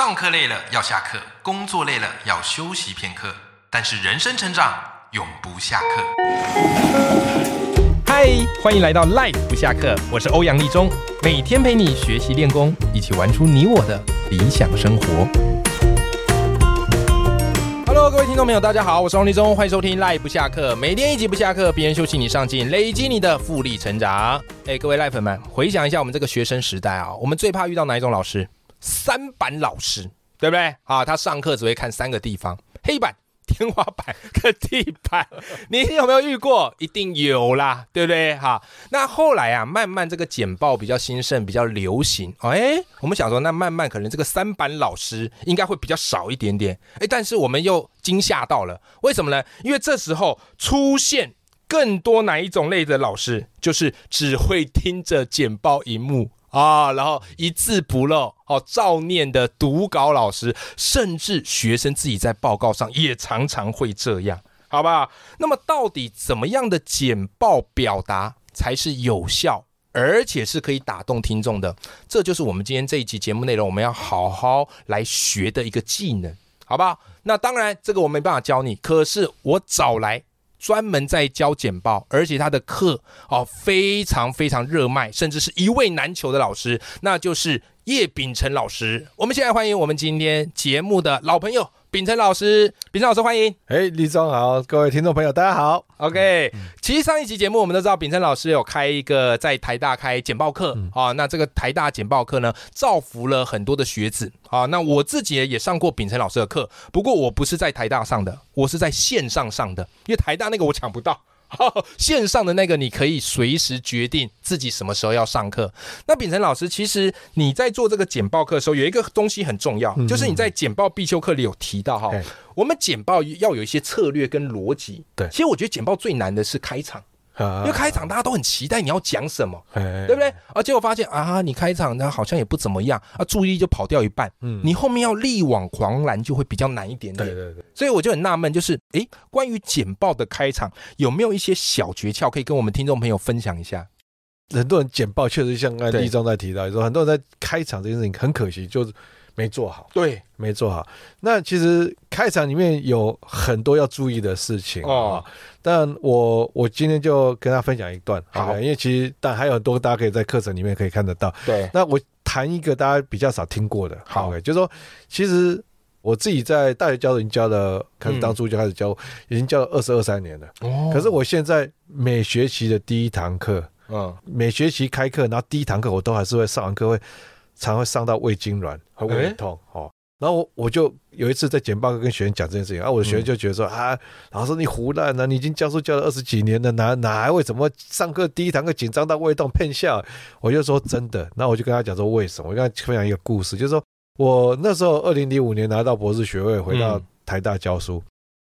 上课累了要下课，工作累了要休息片刻，但是人生成长永不下课。嗨，欢迎来到 Life 不下课，我是欧阳立中，每天陪你学习练功，一起玩出你我的理想生活。Hello，各位听众朋友，大家好，我是欧阳立中，欢迎收听 Life 不下课，每天一集不下课，别人休息你上进，累积你的复利成长。哎，各位赖粉们，回想一下我们这个学生时代啊，我们最怕遇到哪一种老师？三板老师，对不对？啊，他上课只会看三个地方：黑板、天花板跟地板。你有没有遇过？一定有啦，对不对？哈，那后来啊，慢慢这个简报比较兴盛，比较流行。哎，我们想说，那慢慢可能这个三板老师应该会比较少一点点。哎，但是我们又惊吓到了，为什么呢？因为这时候出现更多哪一种类的老师，就是只会听着简报荧幕。啊，然后一字不漏，哦，照念的读稿老师，甚至学生自己在报告上也常常会这样，好吧？那么到底怎么样的简报表达才是有效，而且是可以打动听众的？这就是我们今天这一集节目内容，我们要好好来学的一个技能，好不好？那当然，这个我没办法教你，可是我找来。专门在教简报，而且他的课哦非常非常热卖，甚至是一位难求的老师，那就是叶秉辰老师。我们现在欢迎我们今天节目的老朋友。秉承老师，秉承老师欢迎。哎，李总好，各位听众朋友大家好。OK，其实上一集节目我们都知道，秉承老师有开一个在台大开简报课啊。那这个台大简报课呢，造福了很多的学子啊。那我自己也上过秉承老师的课，不过我不是在台大上的，我是在线上上的，因为台大那个我抢不到。线上的那个，你可以随时决定自己什么时候要上课。那秉承老师，其实你在做这个简报课的时候，有一个东西很重要，就是你在简报必修课里有提到哈，我们简报要有一些策略跟逻辑。对，其实我觉得简报最难的是开场。因为开场大家都很期待你要讲什么，对不对？而结果发现啊，你开场呢好像也不怎么样啊，注意力就跑掉一半。嗯，你后面要力挽狂澜就会比较难一点点。对对对。所以我就很纳闷，就是哎，关于简报的开场有没有一些小诀窍可以跟我们听众朋友分享一下？很多人简报确实像刚才立中在提到说，很多人在开场这件事情很可惜，就是。没做好，对，没做好。那其实开场里面有很多要注意的事情啊。但我我今天就跟他分享一段，好，因为其实但还有很多大家可以在课程里面可以看得到。对，那我谈一个大家比较少听过的，好，就是说，其实我自己在大学教已经教了，开始当初就开始教，已经教了二十二三年了。哦，可是我现在每学期的第一堂课，嗯，每学期开课，然后第一堂课我都还是会上完课会。常会伤到胃痉挛和胃很痛哦，然后我我就有一次在简报跟学员讲这件事情，啊，我的学员就觉得说啊，老师你胡乱呢，你已经教书教了二十几年了，哪哪还会怎么上课第一堂课紧张到胃痛骗笑？我就说真的，那我就跟他讲说为什么？我跟他分享一个故事，就是说我那时候二零零五年拿到博士学位，回到台大教书。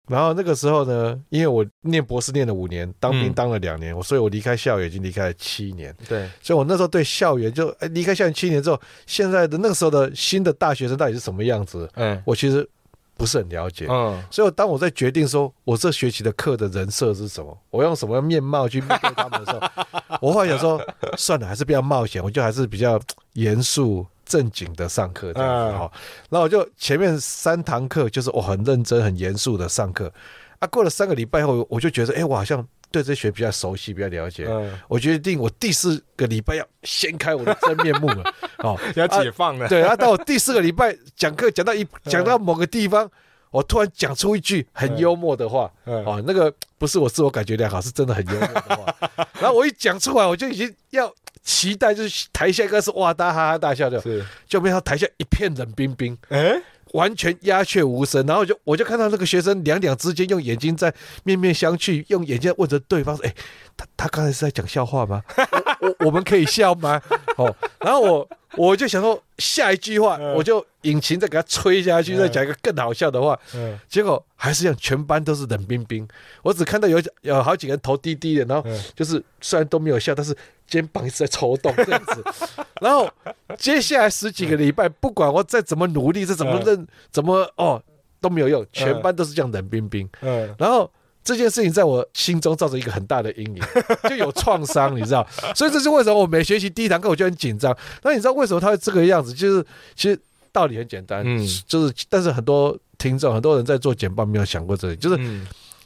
然后那个时候呢，因为我念博士念了五年，当兵当了两年，我所以我离开校园已经离开了七年。对，所以我那时候对校园就哎离开校园七年之后，现在的那个时候的新的大学生到底是什么样子？嗯，我其实不是很了解。嗯，所以当我在决定说我这学期的课的人设是什么，我用什么面貌去面对他们的时候，我后来想说，算了，还是不要冒险，我就还是比较严肃。正经的上课这样子哈，然后我就前面三堂课就是我很认真、很严肃的上课啊。过了三个礼拜后，我就觉得，哎，我好像对这学比较熟悉、比较了解。我决定我第四个礼拜要掀开我的真面目了，哦，要解放了。对然后，到我第四个礼拜讲课讲到一讲到某个地方，我突然讲出一句很幽默的话，哦，那个不是我自我感觉良好，是真的很幽默的话。然后我一讲出来，我就已经要。期待就是台下应该是哇大哈哈大笑的，是就没想到台下一片冷冰冰，哎，完全鸦雀无声。然后就我就看到那个学生两两之间用眼睛在面面相觑，用眼睛问着对方说：“哎，他他刚才是在讲笑话吗？我 我们可以笑吗？”哦，然后我我就想说下一句话，我就引擎再给他吹下去，再讲一个更好笑的话。嗯，结果还是一样，全班都是冷冰冰。我只看到有有好几个人头低低的，然后就是虽然都没有笑，但是。肩膀一直在抽动这样子，然后接下来十几个礼拜，不管我再怎么努力，再怎么认，怎么哦都没有用，全班都是这样冷冰冰。嗯，然后这件事情在我心中造成一个很大的阴影，就有创伤，你知道？所以这是为什么我每学习第一堂课我就很紧张。那你知道为什么他会这个样子？就是其实道理很简单，嗯，就是但是很多听众很多人在做简报没有想过这里，就是。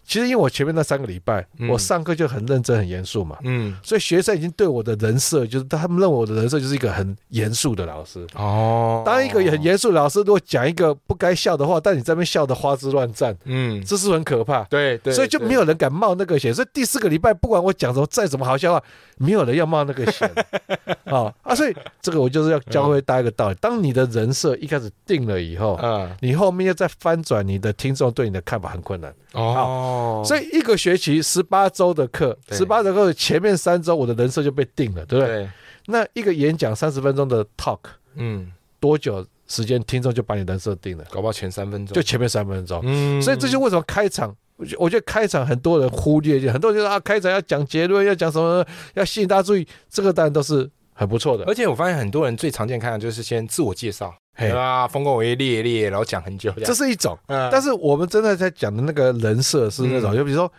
其实因为我前面那三个礼拜，我上课就很认真、很严肃嘛，嗯，所以学生已经对我的人设，就是他们认为我的人设就是一个很严肃的老师。哦，当一个很严肃的老师，如果讲一个不该笑的话，但你这边笑的花枝乱颤，嗯，这是很可怕。对对，所以就没有人敢冒那个险。所以第四个礼拜，不管我讲什么再怎么好笑话，没有人要冒那个险。啊啊！所以这个我就是要教会大家一个道理：当你的人设一开始定了以后，嗯，你后面要再翻转，你的听众对你的看法很困难。哦，所以一个学期十八周的课，十八周课前面三周我的人设就被定了，对不对？那一个演讲三十分钟的 talk，嗯，多久时间听众就把你人设定了？搞不好前三分钟，就前面三分钟。嗯，所以这就为什么开场，我觉得开场很多人忽略，很多人就说啊，开场要讲结论，要讲什么，要吸引大家注意，这个当然都是很不错的。而且我发现很多人最常见看的就是先自我介绍。啊，丰功伟业列列，然后讲很久，这是一种。但是我们真的在讲的那个人设是那种，就比如说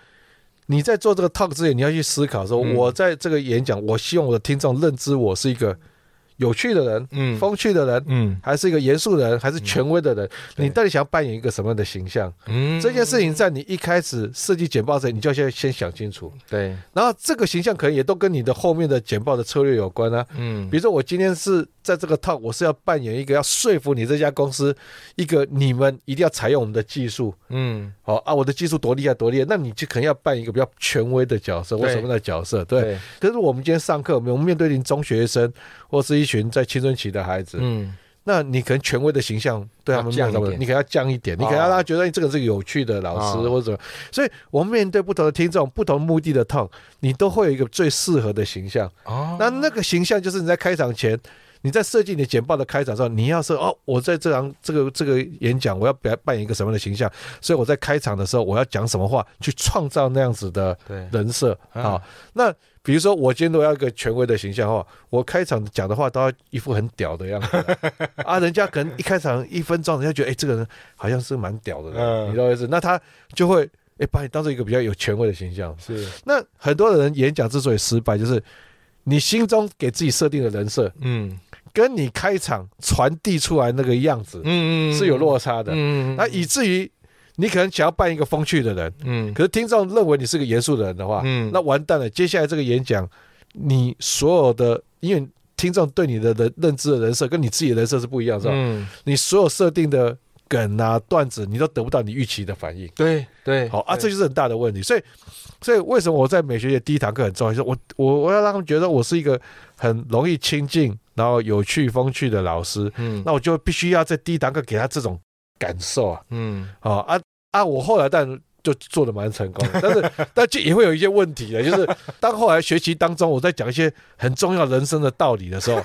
你在做这个 talk 之前，你要去思考说，我在这个演讲，我希望我的听众认知我是一个。有趣的人，嗯，风趣的人，嗯，还是一个严肃的人，还是权威的人？你到底想要扮演一个什么样的形象？嗯，这件事情在你一开始设计简报时，你就要先先想清楚。对，然后这个形象可能也都跟你的后面的简报的策略有关啊。嗯，比如说我今天是在这个套，我是要扮演一个要说服你这家公司，一个你们一定要采用我们的技术。嗯，好啊，我的技术多厉害多厉害，那你就可能要扮一个比较权威的角色或什么的角色。对，可是我们今天上课，我们面对您中学生或是一群在青春期的孩子，嗯，那你可能权威的形象对他们降一点。你可能要降一点，你可能要让他觉得你这个是有趣的老师或者什么。所以，我们面对不同的听众、不同目的的 t 你都会有一个最适合的形象。哦，那那个形象就是你在开场前，你在设计你简报的开场时候，你要说哦，我在这场这个这个演讲，我要表扮演一个什么样的形象？所以我在开场的时候，我要讲什么话去创造那样子的人设啊？那。比如说，我今天都要一个权威的形象话，我开场讲的话都要一副很屌的样子 啊，人家可能一开场一分钟，人家觉得哎，这个人好像是蛮屌的，你知道意思？那他就会哎把你当做一个比较有权威的形象。是。那很多人演讲之所以失败，就是你心中给自己设定的人设，嗯，跟你开场传递出来那个样子，嗯嗯，是有落差的，嗯，那以至于。你可能想要扮一个风趣的人，嗯，可是听众认为你是个严肃的人的话，嗯，那完蛋了。接下来这个演讲，你所有的，因为听众对你的人认知的人设跟你自己的人设是不一样，是吧？嗯，你所有设定的梗啊段子，你都得不到你预期的反应。对对，好啊，这就是很大的问题。所以，所以为什么我在美学界第一堂课很重要？就是我我我要让他们觉得我是一个很容易亲近，然后有趣风趣的老师。嗯，那我就必须要在第一堂课给他这种。感受啊，嗯，好啊啊！我后来但就做的蛮成功的，但是 但就也会有一些问题的，就是当后来学习当中，我在讲一些很重要人生的道理的时候，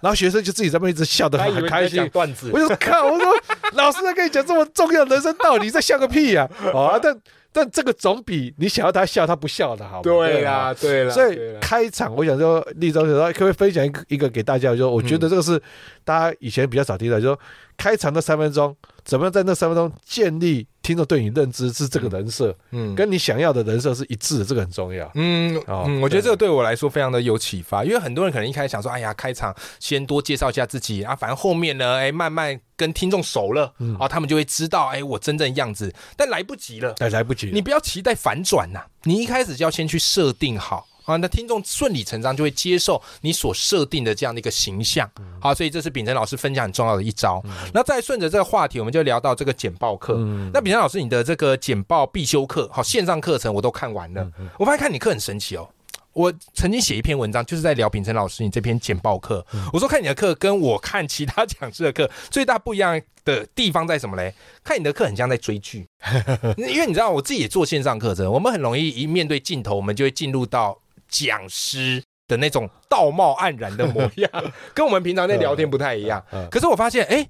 然后学生就自己在那边一直笑得很开心，段子，我就看我说老师在跟你讲这么重要人生道理，在笑个屁呀！啊，但但这个总比你想要他笑他不笑的好。对呀，对啦，所以开场我想说，立中说可不可以分享一个一个给大家？就说我觉得这个是大家以前比较少听的，就说开场那三分钟。怎么样在那三分钟建立听众对你认知是这个人设，嗯，跟你想要的人设是一致的，这个很重要。嗯，嗯，我觉得这个对我来说非常的有启发，因为很多人可能一开始想说，哎呀，开场先多介绍一下自己啊，反正后面呢，哎，慢慢跟听众熟了，啊，他们就会知道，哎，我真正样子，但来不及了，哎，来不及，你不要期待反转呐，你一开始就要先去设定好。啊，那听众顺理成章就会接受你所设定的这样的一个形象，好，所以这是秉承老师分享很重要的一招。那再顺着这个话题，我们就聊到这个简报课。那秉承老师，你的这个简报必修课，好，线上课程我都看完了。我发现看你课很神奇哦。我曾经写一篇文章，就是在聊秉承老师你这篇简报课。我说看你的课跟我看其他讲师的课最大不一样的地方在什么嘞？看你的课很像在追剧，因为你知道我自己也做线上课程，我们很容易一面对镜头，我们就会进入到。讲师的那种道貌岸然的模样，跟我们平常在聊天不太一样。可是我发现，哎，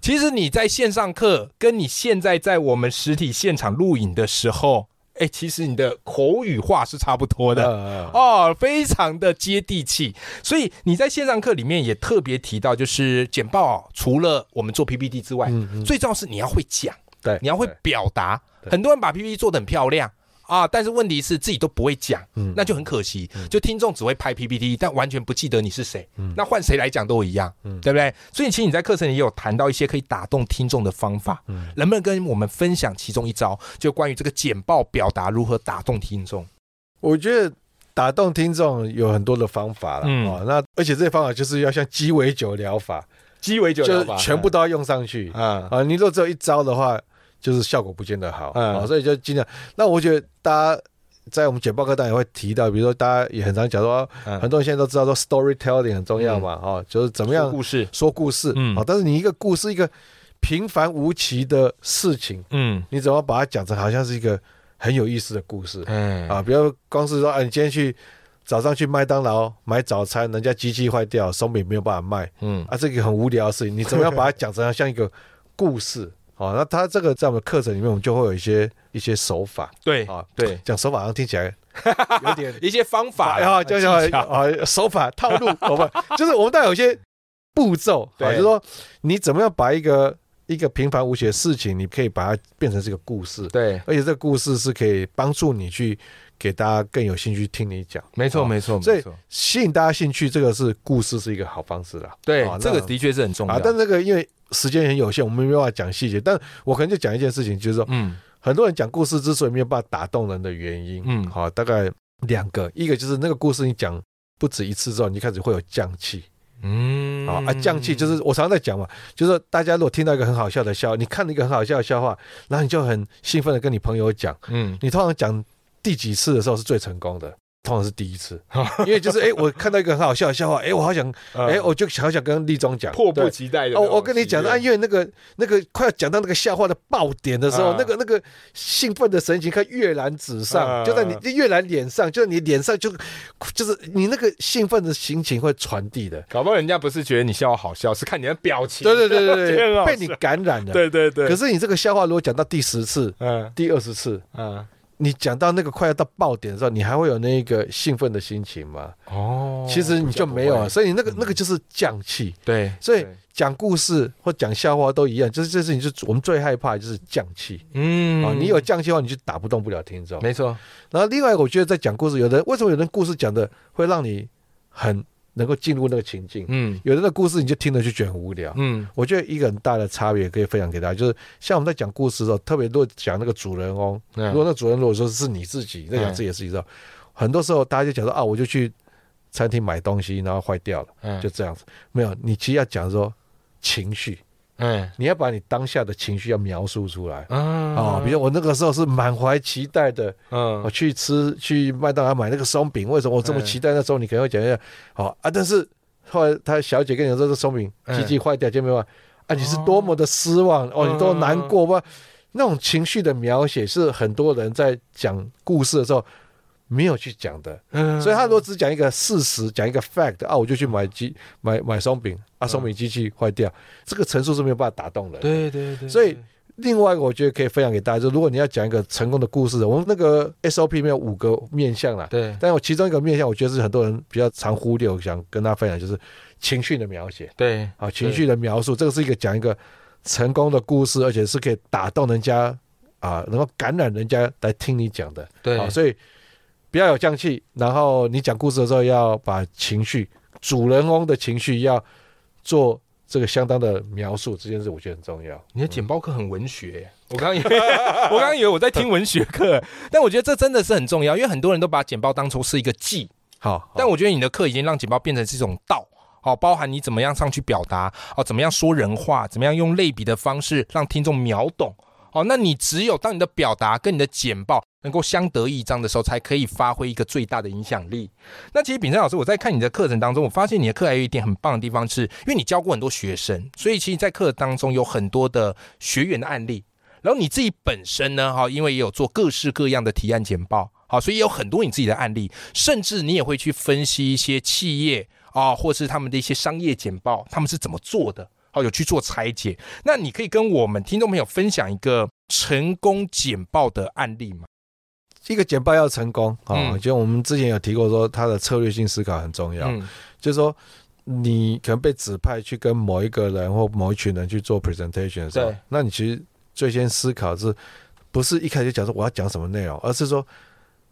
其实你在线上课，跟你现在在我们实体现场录影的时候，哎，其实你的口语化是差不多的哦，非常的接地气。所以你在线上课里面也特别提到，就是简报除了我们做 PPT 之外，最重要是你要会讲，对，你要会表达。很多人把 PPT 做的很漂亮。啊，但是问题是自己都不会讲，嗯那就很可惜。就听众只会拍 PPT，但完全不记得你是谁，嗯那换谁来讲都一样，嗯对不对？所以其实你在课程里也有谈到一些可以打动听众的方法，嗯能不能跟我们分享其中一招，就关于这个简报表达如何打动听众？我觉得打动听众有很多的方法了嗯哦。那而且这些方法就是要像鸡尾酒疗法，鸡尾酒就是全部都要用上去啊，啊。你如果只有一招的话，就是效果不见得好嗯啊。所以就尽量。那我觉得大家。在我们简报课当然也会提到，比如说大家也很常讲说，嗯很多人现在都知道说 storytelling 很重要嘛，哦，就是怎么样说故事，说故事，嗯好，但是你一个故事，一个平凡无奇的事情，嗯你怎么把它讲成好像是一个很有意思的故事嗯啊？比如光是说，啊，你今天去早上去麦当劳买早餐，人家机器坏掉，松饼没有办法卖嗯啊，这个很无聊的事情，你怎么样把它讲成像一个故事？好，那他这个在我们课程里面，我们就会有一些一些手法对啊，对，讲手法好像听起来 有点一些方法然后就技像啊手法套路，我们就是我们带有一些步骤，啊，对就是说你怎么样把一个一个平凡无奇的事情，你可以把它变成这个故事，对，而且这个故事是可以帮助你去给大家更有兴趣听你讲，没错哦没错，所以没错吸引大家兴趣，这个是故事是一个好方式啦。对这个的确是很重要啊，。但这个因为时间很有限，我们没办法讲细节，但我可能就讲一件事情，就是说嗯。很多人讲故事之所以没有办法打动人的原因，嗯。好，大概两个，一个就是那个故事你讲不止一次之后，你开始会有降气。嗯。啊啊，降气就是我常常在讲嘛，就是说大家如果听到一个很好笑的笑，你看了一个很好笑的笑话，然后你就很兴奋的跟你朋友讲，嗯。你通常讲第几次的时候是最成功的。通常是第一次，因为就是哎、我看到一个很好笑的笑话，哎、我好想，哎、我就好想跟立中讲，嗯迫不及待的哦，我跟你讲，啊，因为那个那个快要讲到那个笑话的爆点的时候，啊那个那个兴奋的神情看跃然纸上，啊就在你跃然脸上，就在你脸上就就是你那个兴奋的心情会传递的。搞不好人家不是觉得你笑话好笑，是看你的表情。对对对对对，被你感染了。对对对。可是你这个笑话如果讲到第十次、嗯第二十次，嗯你讲到那个快要到爆点的时候，你还会有那个兴奋的心情吗？哦其实你就没有了，所以你那个那个就是降气。对，所以讲故事或讲笑话都一样，就是这事情就我们最害怕的就是降气。嗯啊，你有降气的话，你就打不动不了听众。没错，然后另外，我觉得在讲故事，有的为什么有人故事讲的会让你很能够进入那个情境，嗯。有的那故事你就听了就觉得很无聊。嗯。我觉得一个很大的差别可以分享给大家，就是像我们在讲故事的时候，特别如果讲那个主人翁，如果嗯那主人如果说是你自己在讲嗯自己的事情的时候，很多时候大家就讲说啊，我就去餐厅买东西，然后坏掉了，嗯。就这样子。没有，你其实要讲说情绪，嗯你要把你当下的情绪要描述出来。啊。哦，比如我那个时候是满怀期待的，嗯。我去吃去麦当劳买那个松饼，为什么我这么嗯期待？那时候你可能会讲一下，好啊，但是后来他小姐跟你说这松饼嗯机器坏掉，就没有？啊，你是多么的失望哦，嗯你多难过吧？那种情绪的描写是很多人在讲故事的时候没有去讲的，嗯。所以他如果只讲一个事实，讲一个 fact 啊，我就去买机买买松饼啊，松饼机器坏掉，这个陈述是没有办法打动人的。对对对，所以另外一个我觉得可以分享给大家，就是如果你要讲一个成功的故事，我们那个 SOP 里面有五个面向啦，对。但我其中一个面向，我觉得是很多人比较常忽略，我想跟大家分享，就是情绪的描写。对啊，情绪的描述，这个是一个讲一个成功的故事，而且是可以打动人家啊，能够感染人家来听你讲的。对。啊，所以不要有降气，然后你讲故事的时候要把情绪，主人翁的情绪要做这个相当的描述，这件事我觉得很重要。你的简报课很文学耶，我刚刚以为 我刚刚以为我在听文学课，但我觉得这真的是很重要，因为很多人都把简报当成是一个技，好，但我觉得你的课已经让简报变成是一种道。哦，包含你怎么样上去表达，哦，怎么样说人话，怎么样用类比的方式让听众秒懂。哦，那你只有当你的表达跟你的简报能够相得益彰的时候，才可以发挥一个最大的影响力。那其实炳生老师，我在看你的课程当中，我发现你的课还有一点很棒的地方是，因为你教过很多学生，所以其实在课当中有很多的学员的案例。然后你自己本身呢，哈，因为也有做各式各样的提案简报，好，所以有很多你自己的案例，甚至你也会去分析一些企业啊，或是他们的一些商业简报，他们是怎么做的，好，有去做拆解。那你可以跟我们听众朋友分享一个成功简报的案例吗？一个简报要成功啊，嗯就我们之前有提过说，它的策略性思考很重要。嗯就是说，你可能被指派去跟某一个人或某一群人去做 presentation 的时候，那你其实最先思考是不是一开始就讲说我要讲什么内容，而是说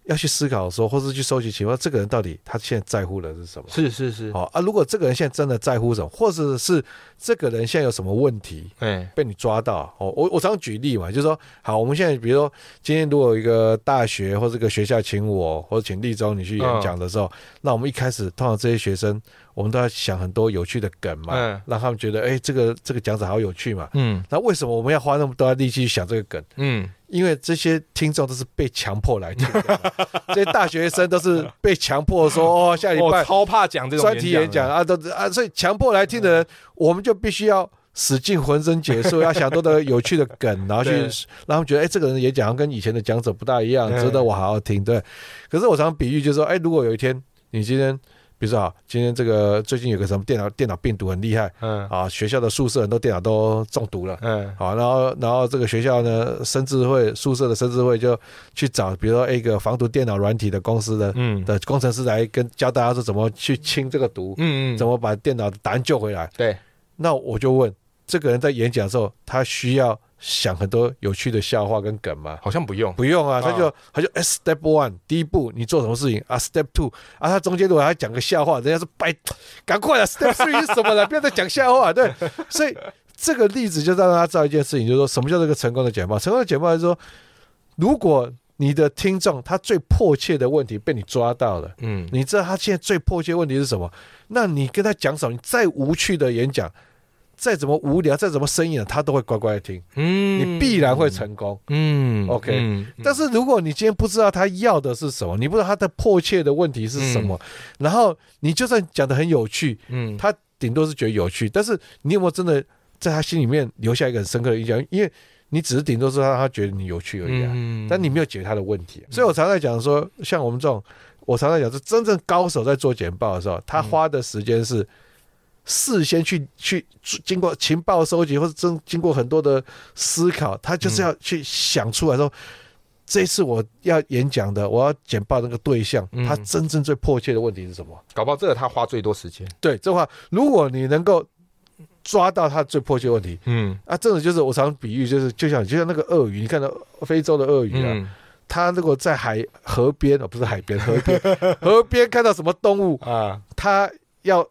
要去思考说，或是去收集情况，这个人到底他现在在乎的是什么？是是是，好啊，如果这个人现在真的在乎什么，或者是这个人现在有什么问题哎，被你抓到，哦，我我常举例嘛，就是说，好，我们现在比如说今天如果有一个大学或这个学校请我或者请立中你去演讲的时候，那我们一开始通常这些学生，我们都要想很多有趣的梗嘛，嗯让他们觉得，哎，这个这个讲者好有趣嘛。嗯那为什么我们要花那么多力气去想这个梗？嗯，因为这些听众都是被强迫来听 这些大学生都是被强迫说，哦，下礼拜我超怕讲这种专题演讲，啊，都啊，所以强迫来听的人，我们就必须要使尽浑身解数，要想多的有趣的梗，然后去对。让他们觉得，哎，这个人演讲跟以前的讲者不大一样，嗯值得我好好听。对，可是我常比喻就是说，哎，如果有一天你今天，比如说啊，今天这个最近有个什么电脑电脑病毒很厉害嗯。啊，学校的宿舍很多电脑都中毒了。嗯。好，然后然后这个学校呢，生智会宿舍的生智会就去找，比如说一个防毒电脑软体的公司的嗯。的工程师来跟教大家说怎么去清这个毒，嗯嗯，怎么把电脑的答案救回来。对，那我就问，这个人在演讲的时候，他需要想很多有趣的笑话跟梗吗？好像不用，不用啊，啊他就他就哎 step one 第一步你做什么事情啊？step two 啊，他中间如果还讲个笑话，人家说拜赶快了，step three 是什么了？不要再讲笑话，对，所以这个例子就让大家知道一件事情，就是说什么叫做一个成功的简报？成功的简报是说，如果你的听众他最迫切的问题被你抓到了。嗯你知道他现在最迫切问题是什么？那你跟他讲什么？你再无趣的演讲，再怎么无聊，再怎么生硬，他都会乖乖的听，嗯。你必然会成功。嗯 OK，嗯但是如果你今天不知道他要的是什么，你不知道他的迫切的问题是什么，然后你就算讲的很有趣，嗯。他顶多是觉得有趣，但是你有没有真的在他心里面留下一个很深刻的印象？因为你只是顶多是让他觉得你有趣而已啊。嗯。但你没有解决他的问题，所以我常在讲说，像我们这种，我常在讲是真正高手在做简报的时候，他花的时间是事先去去经过情报收集，或者经经过很多的思考，他就是要去想出来说，这次我要演讲的，我要简报那个对象，嗯他真正最迫切的问题是什么？搞不好这个他花最多时间，对，这话如果你能够抓到他最迫切问题。嗯啊，这种就是我常比喻，就是就像就像那个鳄鱼，你看到非洲的鳄鱼啊，嗯他如果在海河边哦，不是海边，河边，河边看到什么动物，啊，他要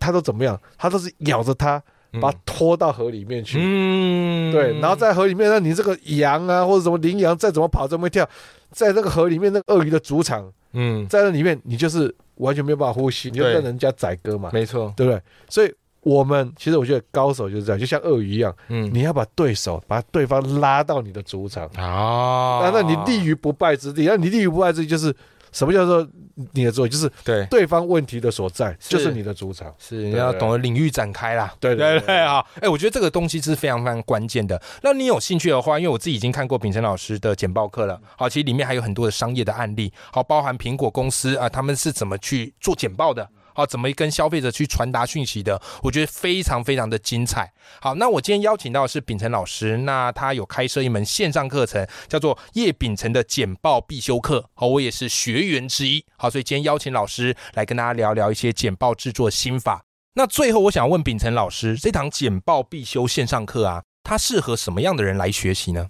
他都怎么样？他都是咬着它，嗯把它拖到河里面去。嗯对，然后在河里面，那你这个羊啊，或者什么羚羊，再怎么跑，怎么跳，在那个河里面，那个鳄鱼的主场，嗯，在那里面，你就是完全没有办法呼吸，你就对跟人家宰割嘛，没错，对不对？所以我们其实我觉得高手就是这样，就像鳄鱼一样，嗯你要把对手把对方拉到你的主场。啊啊，那你立于不败之地，那你立于不败之地就是什么叫做你的作用？就是对对方问题的所在，就是你的主场。是你要懂得领域展开啦。对对对对好，哎，我觉得这个东西是非常非常关键的。那你有兴趣的话，因为我自己已经看过秉承老师的简报课了，好，其实里面还有很多的商业的案例，好，包含苹果公司啊，他们是怎么去做简报的。好，怎么跟消费者去传达讯息的？我觉得非常非常的精彩。好，那我今天邀请到的是秉承老师，那他有开设一门线上课程，叫做叶秉承的简报必修课。好，我也是学员之一。好，所以今天邀请老师来跟大家聊聊一些简报制作心法。那最后，我想问秉承老师，这堂简报必修线上课啊，它适合什么样的人来学习呢？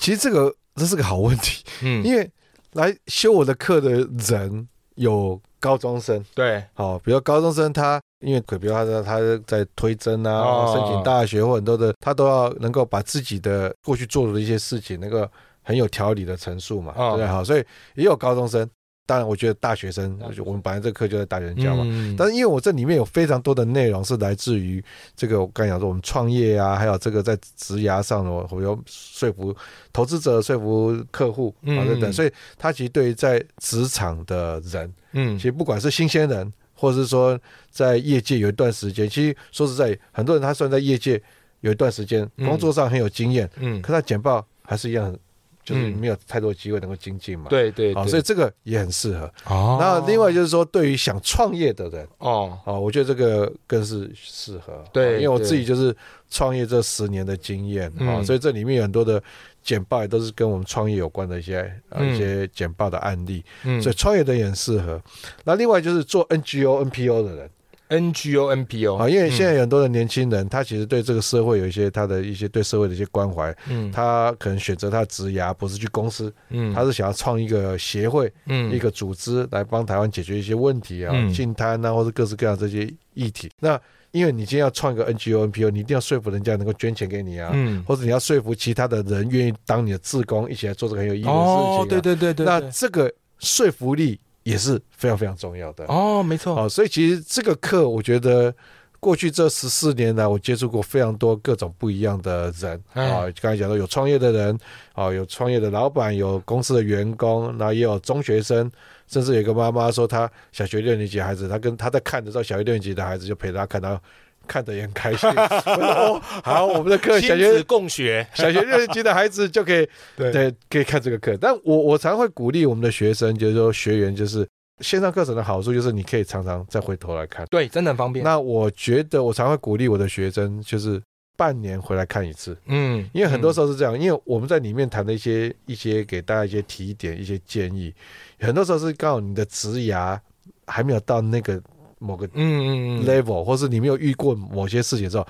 其实这个这是个好问题，嗯，因为来修我的课的人有高中生，对，好，比如高中生他。因为可，比如他在他在推甄啊，哦申请大学或很多的，他都要能够把自己的过去做的一些事情，能够很有条理的陈述嘛，哦对不对？好，所以也有高中生。当然，我觉得大学生，我们本来这个课就在大学生教嘛，嗯。但是因为我这里面有非常多的内容是来自于这个我刚才讲说我们创业啊，还有这个在职涯上的，我要说服投资者、说服客户嗯。啊等等，所以他其实对于在职场的人，嗯。其实不管是新鲜人，或者是说在业界有一段时间，其实说实在，很多人他虽然在业界有一段时间，嗯。工作上很有经验，嗯，可他简报还是一样很，就是嗯没有太多机会能够精进嘛。好，对对对，所以这个也很适合。哦那另外就是说，对于想创业的人。哦，哦，我觉得这个更是适合，对哦因为我自己就是创业这十年的经验啊、嗯所以这里面有很多的简报也都是跟我们创业有关的一些呃嗯一些简报的案例，嗯所以创业的也很适合。那另外就是做 NGO、NPO 的人，NGO、NPO 啊，因为现在有很多的年轻人，他其实对这个社会有一些他的一些对社会的一些关怀，嗯。他可能选择他的职涯不是去公司，嗯。他是想要创一个协会、嗯。一个组织来帮台湾解决一些问题啊嗯，净滩啊，或者各式各样这些议题。那因为你今天要创一个 NGO、NPO，你一定要说服人家能够捐钱给你啊，嗯。或者你要说服其他的人愿意当你的志工，一起来做这个很有意义的事情、啊。哦，对对对对，那这个说服力也是非常非常重要的。哦，没错，哦，所以其实这个课，我觉得过去这十四年来，我接触过非常多各种不一样的人哎啊。刚才讲到有创业的人，啊，有创业的老板，有公司的员工，然后也有中学生，甚至有一个妈妈说，她小学六年级孩子，她跟她在看的时候，小学六年级的孩子就陪她看到。看得也很开心。我说哦，好，我们的课小学共学，小学六年级的孩子就可以 对对，可以看这个课。但我我常会鼓励我们的学生，就是说学员，就是线上课程的好处就是你可以常常再回头来看。对，真的很方便。那我觉得我常会鼓励我的学生，就是半年回来看一次，嗯，因为很多时候是这样，因为我们在里面谈的一些一些给大家一些提点、一些建议，很多时候是刚好你的职涯还没有到那个某个嗯嗯嗯 level，或是你没有遇过某些事情之后，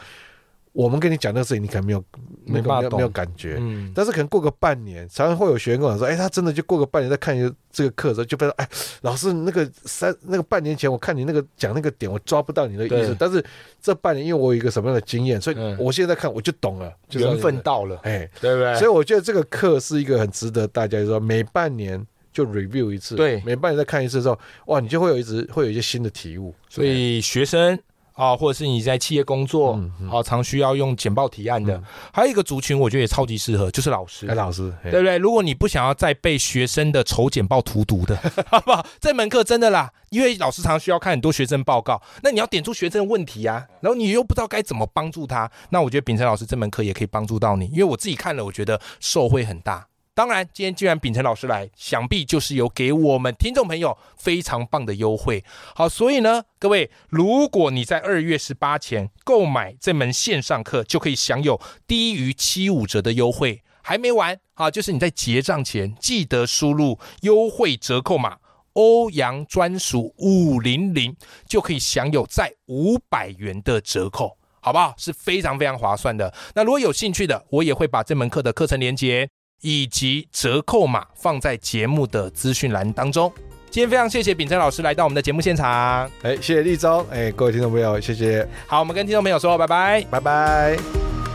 我们跟你讲那个事情，你可能没有没办法没有没有感觉。嗯，但是可能过个半年，常常会有学员跟我说：“哎，他真的就过个半年再看一个这个课的时候，就被说，哎，老师那个三那个半年前我看你那个讲那个点，我抓不到你的意思。但是这半年，因为我有一个什么样的经验，所以嗯我现在看我就懂了，就缘分。到了，哎，对不对？所以我觉得这个课是一个很值得大家就是说每半年就 review 一次，对每半年再看一次之后，哇，你就会有一直会有一些新的体悟。所以学生啊，或者是你在企业工作啊，常需要用简报提案的嗯，还有一个族群，我觉得也超级适合，就是老师哎，。老师，哎对不对？如果你不想要再被学生的丑简报荼毒的，好不好？这门课真的啦，因为老师常需要看很多学生报告，那你要点出学生的问题啊，然后你又不知道该怎么帮助他，那我觉得秉承老师这门课也可以帮助到你，因为我自己看了，我觉得受惠很大。当然，今天既然秉承老师来，想必就是有给我们听众朋友非常棒的优惠。好，所以呢，各位，如果你在二月十八前购买这门线上课，就可以享有低于七五折的优惠。还没完啊，就是你在结账前记得输入优惠折扣码欧阳专属五零零，就可以享有在五百元的折扣。好不好？是非常非常划算的。那如果有兴趣的，我也会把这门课的课程连接以及折扣码放在节目的资讯栏当中。今天非常谢谢秉真老师来到我们的节目现场。哎，谢谢立中，哎，各位听众朋友，谢谢，好，我们跟听众朋友说拜拜。拜拜。